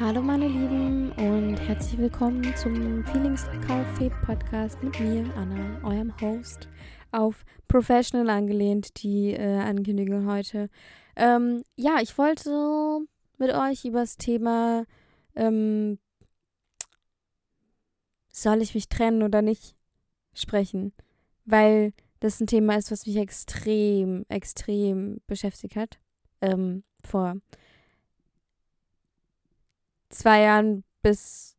Hallo meine Lieben und herzlich willkommen zum Feelings Café Podcast mit mir, Anna, eurem Host, auf Professional angelehnt, die äh, Ankündigung heute. Ähm, ja, ich wollte mit euch über das Thema ähm, soll ich mich trennen oder nicht sprechen, weil das ein Thema ist, was mich extrem, extrem beschäftigt hat. Ähm, vor zwei Jahren bis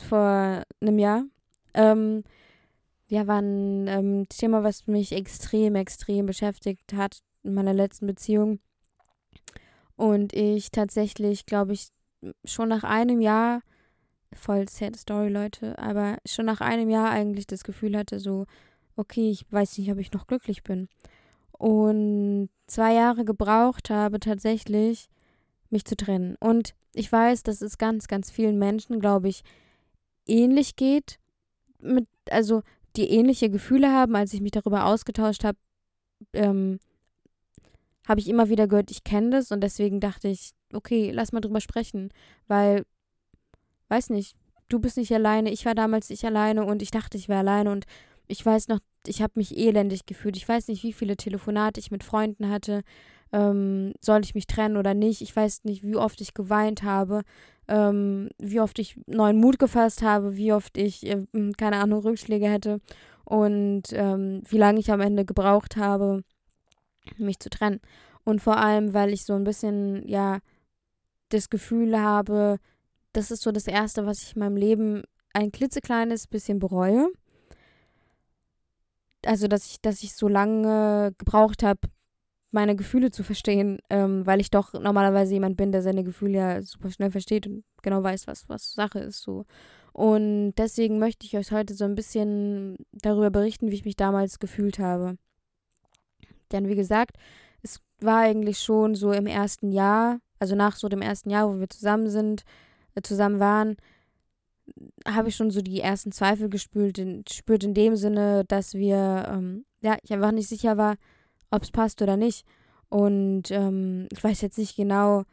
vor einem Jahr. Ähm, ja, war ein ähm, Thema, was mich extrem, extrem beschäftigt hat in meiner letzten Beziehung. Und ich tatsächlich, glaube ich, schon nach einem Jahr, voll sad Story, Leute, aber schon nach einem Jahr eigentlich das Gefühl hatte, so, okay, ich weiß nicht, ob ich noch glücklich bin. Und zwei Jahre gebraucht habe, tatsächlich mich zu trennen. Und ich weiß, dass es ganz, ganz vielen Menschen, glaube ich, ähnlich geht. Mit, also die ähnliche Gefühle haben, als ich mich darüber ausgetauscht habe, ähm, habe ich immer wieder gehört, ich kenne das und deswegen dachte ich, okay, lass mal drüber sprechen, weil, weiß nicht, du bist nicht alleine, ich war damals nicht alleine und ich dachte, ich wäre alleine und ich weiß noch, ich habe mich elendig gefühlt. Ich weiß nicht, wie viele Telefonate ich mit Freunden hatte, ähm, soll ich mich trennen oder nicht. Ich weiß nicht, wie oft ich geweint habe, ähm, wie oft ich neuen Mut gefasst habe, wie oft ich, äh, keine Ahnung, Rückschläge hätte und ähm, wie lange ich am Ende gebraucht habe, mich zu trennen. Und vor allem, weil ich so ein bisschen, ja, das Gefühl habe, das ist so das Erste, was ich in meinem Leben ein klitzekleines bisschen bereue. Also, dass ich, dass ich so lange gebraucht habe, meine Gefühle zu verstehen, ähm, weil ich doch normalerweise jemand bin, der seine Gefühle ja super schnell versteht und genau weiß, was, was Sache ist so. Und deswegen möchte ich euch heute so ein bisschen darüber berichten, wie ich mich damals gefühlt habe. Denn wie gesagt, es war eigentlich schon so im ersten Jahr, also nach so dem ersten Jahr, wo wir zusammen sind, äh, zusammen waren, habe ich schon so die ersten Zweifel gespürt in, gespürt in dem Sinne, dass wir, ähm, ja, ich einfach nicht sicher war, ob es passt oder nicht. Und ähm, ich weiß jetzt nicht genau,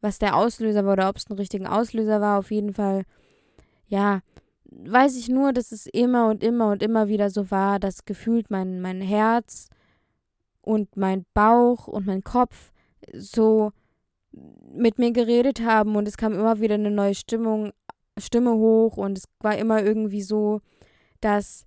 was der Auslöser war oder ob es ein richtiger Auslöser war. Auf jeden Fall, ja, weiß ich nur, dass es immer und immer und immer wieder so war, dass gefühlt mein, mein Herz und mein Bauch und mein Kopf so mit mir geredet haben und es kam immer wieder eine neue Stimmung, Stimme hoch und es war immer irgendwie so, dass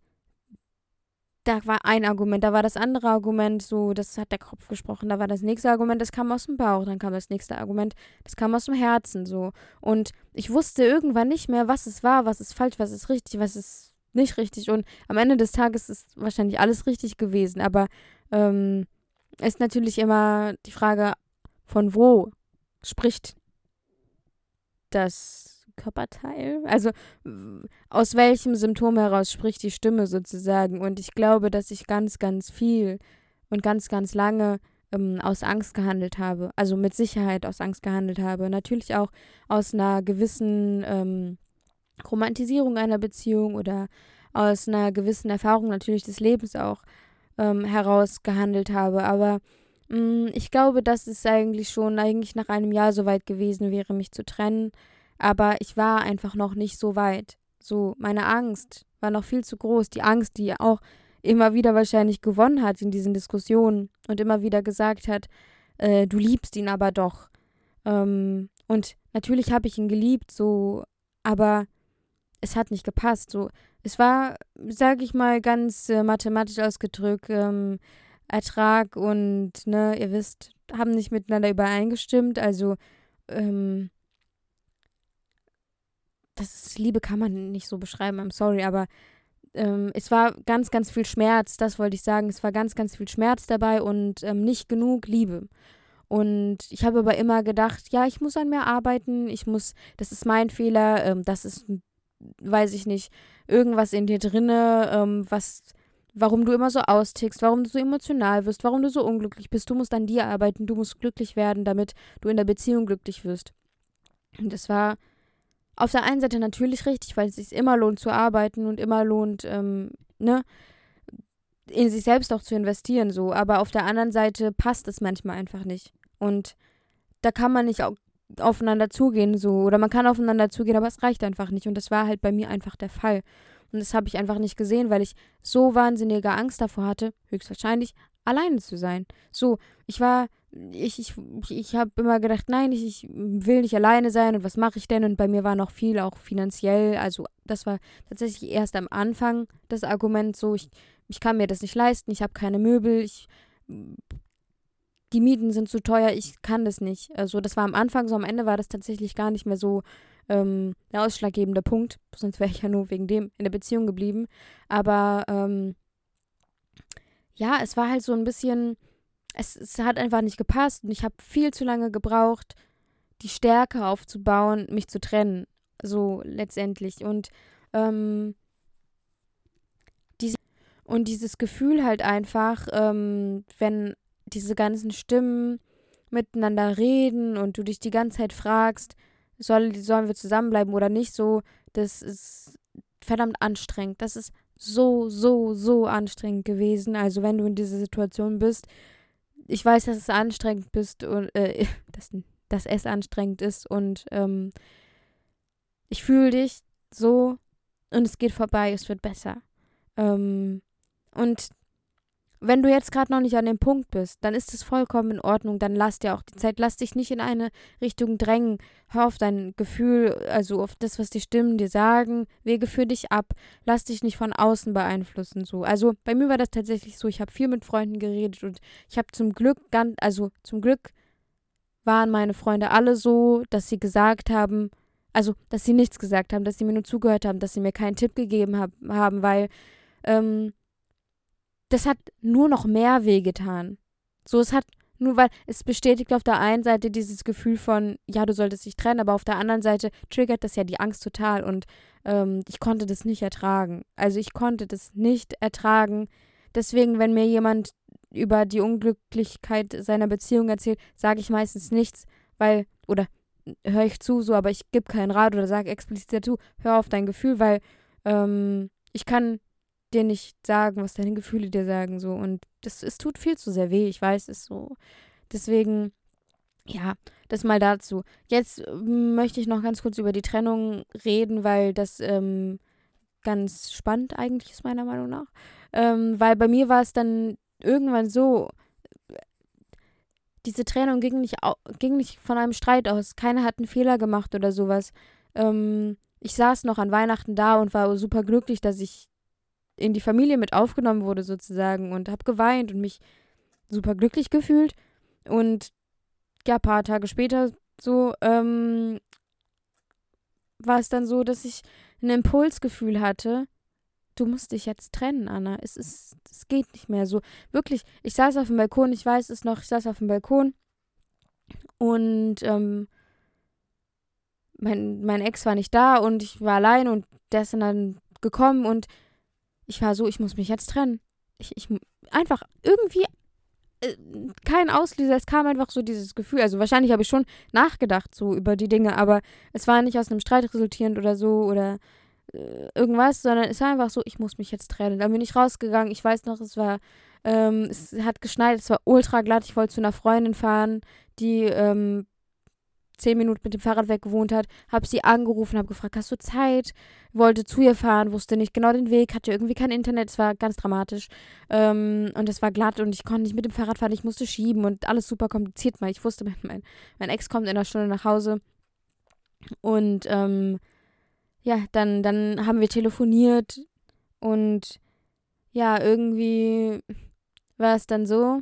da war ein Argument, da war das andere Argument, so, das hat der Kopf gesprochen, da war das nächste Argument, das kam aus dem Bauch, dann kam das nächste Argument, das kam aus dem Herzen, so. Und ich wusste irgendwann nicht mehr, was es war, was ist falsch, was ist richtig, was ist nicht richtig. Und am Ende des Tages ist wahrscheinlich alles richtig gewesen, aber ähm, ist natürlich immer die Frage, von wo spricht das Körperteil? Also aus welchem Symptom heraus spricht die Stimme sozusagen? Und ich glaube, dass ich ganz, ganz viel und ganz, ganz lange ähm, aus Angst gehandelt habe. Also mit Sicherheit aus Angst gehandelt habe. Natürlich auch aus einer gewissen ähm, Romantisierung einer Beziehung oder aus einer gewissen Erfahrung natürlich des Lebens auch ähm, heraus gehandelt habe. Aber mm, ich glaube, dass es eigentlich schon eigentlich nach einem Jahr so weit gewesen wäre, mich zu trennen. Aber ich war einfach noch nicht so weit. So, meine Angst war noch viel zu groß. Die Angst, die auch immer wieder wahrscheinlich gewonnen hat in diesen Diskussionen und immer wieder gesagt hat, äh, du liebst ihn aber doch. Ähm, und natürlich habe ich ihn geliebt, so, aber es hat nicht gepasst. So, es war, sage ich mal, ganz äh, mathematisch ausgedrückt, ähm, Ertrag und, ne, ihr wisst, haben nicht miteinander übereingestimmt. Also, ähm, das ist, Liebe kann man nicht so beschreiben, I'm sorry, aber ähm, es war ganz, ganz viel Schmerz, das wollte ich sagen. Es war ganz, ganz viel Schmerz dabei und ähm, nicht genug Liebe. Und ich habe aber immer gedacht, ja, ich muss an mir arbeiten, ich muss, das ist mein Fehler, ähm, das ist, weiß ich nicht, irgendwas in dir drinne, ähm, was, warum du immer so austickst, warum du so emotional wirst, warum du so unglücklich bist. Du musst an dir arbeiten, du musst glücklich werden, damit du in der Beziehung glücklich wirst. Und das war auf der einen Seite natürlich richtig, weil es sich immer lohnt zu arbeiten und immer lohnt, ähm, ne, in sich selbst auch zu investieren, so. Aber auf der anderen Seite passt es manchmal einfach nicht. Und da kann man nicht auch aufeinander zugehen, so. Oder man kann aufeinander zugehen, aber es reicht einfach nicht. Und das war halt bei mir einfach der Fall. Und das habe ich einfach nicht gesehen, weil ich so wahnsinnige Angst davor hatte, höchstwahrscheinlich alleine zu sein. So, ich war, ich, ich, ich habe immer gedacht, nein, ich, ich will nicht alleine sein und was mache ich denn? Und bei mir war noch viel, auch finanziell. Also, das war tatsächlich erst am Anfang das Argument so, ich, ich kann mir das nicht leisten, ich habe keine Möbel, ich die Mieten sind zu teuer, ich kann das nicht. Also das war am Anfang so, am Ende war das tatsächlich gar nicht mehr so ähm, der ausschlaggebende Punkt. Sonst wäre ich ja nur wegen dem in der Beziehung geblieben. Aber ähm, ja, es war halt so ein bisschen, es, es hat einfach nicht gepasst und ich habe viel zu lange gebraucht, die Stärke aufzubauen, mich zu trennen. So letztendlich. Und ähm, diese, und dieses Gefühl halt einfach, ähm, wenn diese ganzen Stimmen miteinander reden und du dich die ganze Zeit fragst, soll, sollen wir zusammenbleiben oder nicht, so, das ist verdammt anstrengend. Das ist so, so, so anstrengend gewesen. Also wenn du in dieser Situation bist, ich weiß, dass es anstrengend bist und äh, dass, dass es anstrengend ist und ähm, ich fühle dich so und es geht vorbei, es wird besser. Ähm, und wenn du jetzt gerade noch nicht an dem Punkt bist, dann ist es vollkommen in Ordnung. Dann lass dir auch die Zeit. Lass dich nicht in eine Richtung drängen. Hör auf dein Gefühl, also auf das, was die Stimmen dir sagen. Wege für dich ab. Lass dich nicht von außen beeinflussen. So. Also bei mir war das tatsächlich so. Ich habe viel mit Freunden geredet und ich habe zum Glück ganz, also zum Glück waren meine Freunde alle so, dass sie gesagt haben, also dass sie nichts gesagt haben, dass sie mir nur zugehört haben, dass sie mir keinen Tipp gegeben hab, haben, weil ähm, das hat nur noch mehr wehgetan. So, es hat nur, weil es bestätigt auf der einen Seite dieses Gefühl von, ja, du solltest dich trennen, aber auf der anderen Seite triggert das ja die Angst total und ähm, ich konnte das nicht ertragen. Also ich konnte das nicht ertragen. Deswegen, wenn mir jemand über die Unglücklichkeit seiner Beziehung erzählt, sage ich meistens nichts, weil, oder höre ich zu, so, aber ich gebe keinen Rat oder sage explizit dazu, hör auf dein Gefühl, weil ähm, ich kann dir nicht sagen, was deine Gefühle dir sagen, so. Und das, es tut viel zu sehr weh, ich weiß es so. Deswegen, ja, das mal dazu. Jetzt ähm, möchte ich noch ganz kurz über die Trennung reden, weil das ähm, ganz spannend eigentlich ist, meiner Meinung nach. Ähm, weil bei mir war es dann irgendwann so, diese Trennung ging nicht, ging nicht von einem Streit aus. Keiner hat einen Fehler gemacht oder sowas. Ähm, ich saß noch an Weihnachten da und war super glücklich, dass ich in die Familie mit aufgenommen wurde sozusagen und habe geweint und mich super glücklich gefühlt. Und ja, ein paar Tage später so ähm, war es dann so, dass ich ein Impulsgefühl hatte. Du musst dich jetzt trennen, Anna. Es ist, es geht nicht mehr so. Wirklich, ich saß auf dem Balkon, ich weiß es noch, ich saß auf dem Balkon und ähm, mein, mein Ex war nicht da und ich war allein und der ist dann gekommen und ich war so, ich muss mich jetzt trennen. Ich, ich einfach irgendwie äh, kein Auslöser, es kam einfach so dieses Gefühl. Also wahrscheinlich habe ich schon nachgedacht so über die Dinge, aber es war nicht aus einem Streit resultierend oder so oder äh, irgendwas, sondern es war einfach so, ich muss mich jetzt trennen. Dann bin ich rausgegangen. Ich weiß noch, es war, ähm, es hat geschneit, es war ultra glatt. Ich wollte zu einer Freundin fahren, die ähm, zehn Minuten mit dem Fahrrad weg gewohnt hat, habe sie angerufen, habe gefragt, hast du Zeit? Wollte zu ihr fahren, wusste nicht genau den Weg, hatte irgendwie kein Internet, es war ganz dramatisch. Ähm, und es war glatt und ich konnte nicht mit dem Fahrrad fahren, ich musste schieben und alles super kompliziert, weil ich wusste, mein, mein Ex kommt in einer Stunde nach Hause. Und ähm, ja, dann, dann haben wir telefoniert und ja, irgendwie war es dann so,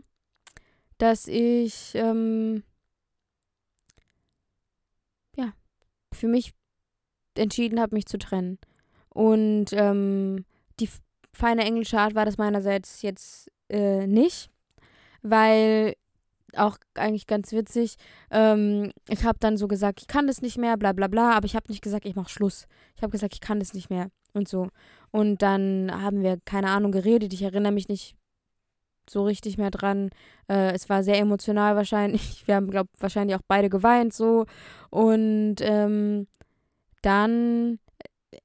dass ich ähm, für mich entschieden habe, mich zu trennen. Und ähm, die feine englische Art war das meinerseits jetzt äh, nicht, weil auch eigentlich ganz witzig. Ähm, ich habe dann so gesagt, ich kann das nicht mehr, bla bla bla, aber ich habe nicht gesagt, ich mache Schluss. Ich habe gesagt, ich kann das nicht mehr und so. Und dann haben wir, keine Ahnung, geredet. Ich erinnere mich nicht so richtig mehr dran. Äh, es war sehr emotional wahrscheinlich. Wir haben, glaube ich, wahrscheinlich auch beide geweint so. Und ähm, dann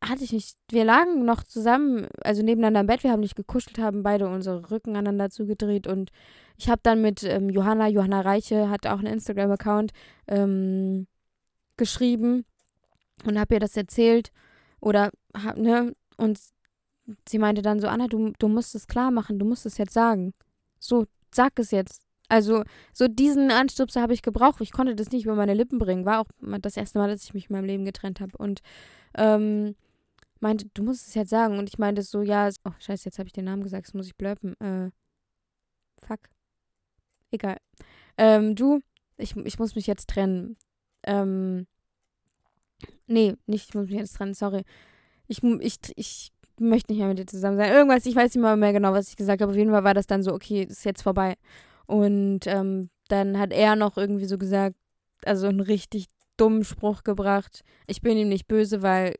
hatte ich nicht, wir lagen noch zusammen, also nebeneinander im Bett, wir haben nicht gekuschelt, haben beide unsere Rücken aneinander zugedreht und ich habe dann mit ähm, Johanna, Johanna Reiche hat auch einen Instagram-Account, ähm, geschrieben und habe ihr das erzählt oder ne und sie meinte dann so Anna du du musst es klar machen du musst es jetzt sagen so sag es jetzt. Also so diesen Anstupser habe ich gebraucht. Ich konnte das nicht über meine Lippen bringen. War auch das erste Mal dass ich mich in meinem Leben getrennt habe. Und ähm, meinte du musst es jetzt sagen. Und ich meinte so ja oh scheiße jetzt habe ich den Namen gesagt. Das muss ich blöppen äh, fuck. Egal. Ähm, du ich, ich muss mich jetzt trennen. Ähm, Nee, nicht, ich muss mich jetzt trennen, sorry. Ich, ich, ich möchte nicht mehr mit dir zusammen sein. Irgendwas, ich weiß nicht mal mehr genau, was ich gesagt habe. Auf jeden Fall war das dann so, okay, ist jetzt vorbei. Und ähm, dann hat er noch irgendwie so gesagt, also einen richtig dummen Spruch gebracht. Ich bin ihm nicht böse, weil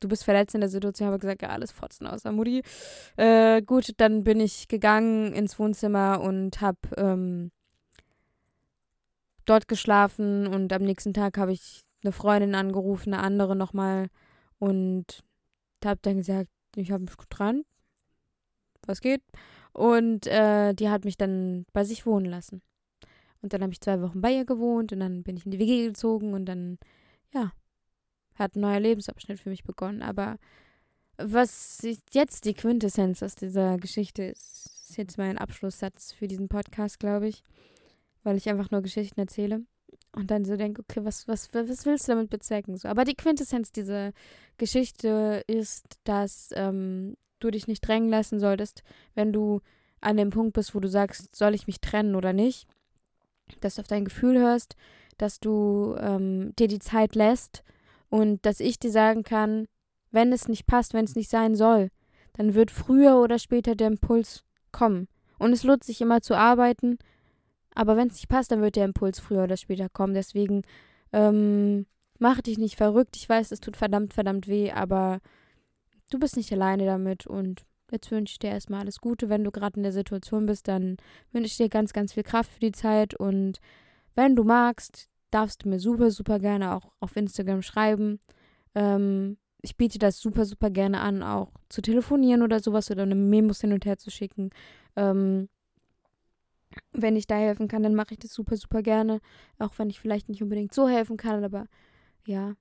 du bist verletzt in der Situation. habe gesagt, ja, alles fotzen außer Mutti. Äh, gut, dann bin ich gegangen ins Wohnzimmer und habe ähm, dort geschlafen und am nächsten Tag habe ich eine Freundin angerufen, eine andere nochmal und habe dann gesagt, ich habe mich getrennt, was geht? Und äh, die hat mich dann bei sich wohnen lassen. Und dann habe ich zwei Wochen bei ihr gewohnt und dann bin ich in die WG gezogen und dann, ja, hat ein neuer Lebensabschnitt für mich begonnen. Aber was jetzt die Quintessenz aus dieser Geschichte ist, ist jetzt mein Abschlusssatz für diesen Podcast, glaube ich, weil ich einfach nur Geschichten erzähle und dann so denke, okay, was, was, was willst du damit bezwecken? So, aber die Quintessenz dieser Geschichte ist, dass ähm, du dich nicht drängen lassen solltest, wenn du an dem Punkt bist, wo du sagst, soll ich mich trennen oder nicht, dass du auf dein Gefühl hörst, dass du ähm, dir die Zeit lässt und dass ich dir sagen kann, wenn es nicht passt, wenn es nicht sein soll, dann wird früher oder später der Impuls kommen. Und es lohnt sich immer zu arbeiten, aber wenn es nicht passt, dann wird der Impuls früher oder später kommen. Deswegen ähm, mach dich nicht verrückt. Ich weiß, es tut verdammt, verdammt weh, aber du bist nicht alleine damit. Und jetzt wünsche ich dir erstmal alles Gute. Wenn du gerade in der Situation bist, dann wünsche ich dir ganz, ganz viel Kraft für die Zeit. Und wenn du magst, darfst du mir super, super gerne auch auf Instagram schreiben. Ähm, ich biete das super, super gerne an, auch zu telefonieren oder sowas oder eine Memos hin und her zu schicken. Ähm, wenn ich da helfen kann, dann mache ich das super, super gerne. Auch wenn ich vielleicht nicht unbedingt so helfen kann, aber ja.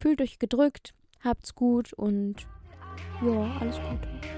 Fühlt euch gedrückt, habt's gut und ja, alles Gute.